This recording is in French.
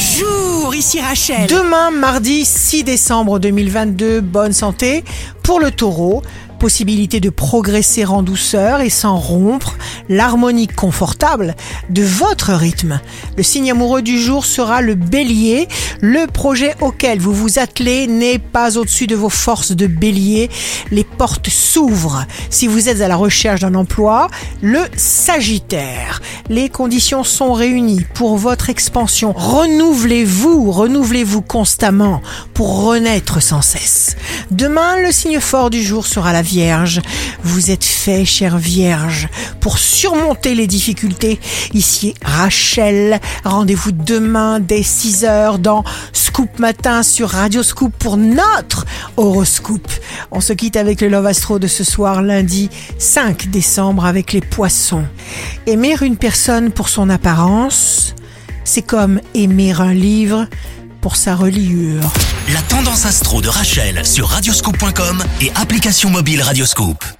Bonjour, ici Rachel. Demain, mardi 6 décembre 2022, bonne santé pour le taureau. Possibilité de progresser en douceur et sans rompre l'harmonique confortable de votre rythme. Le signe amoureux du jour sera le bélier. Le projet auquel vous vous attelez n'est pas au-dessus de vos forces de bélier. Les portes s'ouvrent. Si vous êtes à la recherche d'un emploi, le sagittaire. Les conditions sont réunies pour votre expansion. Renouvelez-vous, renouvelez-vous constamment pour renaître sans cesse. Demain, le signe fort du jour sera la Vierge. Vous êtes fait, chère Vierge, pour surmonter les difficultés. Ici Rachel. Rendez-vous demain dès 6h dans Scoop Matin sur Radio Scoop pour notre horoscope. On se quitte avec le Love Astro de ce soir lundi 5 décembre avec les poissons. Aimer une personne pour son apparence, c'est comme aimer un livre pour sa reliure. La tendance astro de Rachel sur radioscope.com et application mobile Radioscope.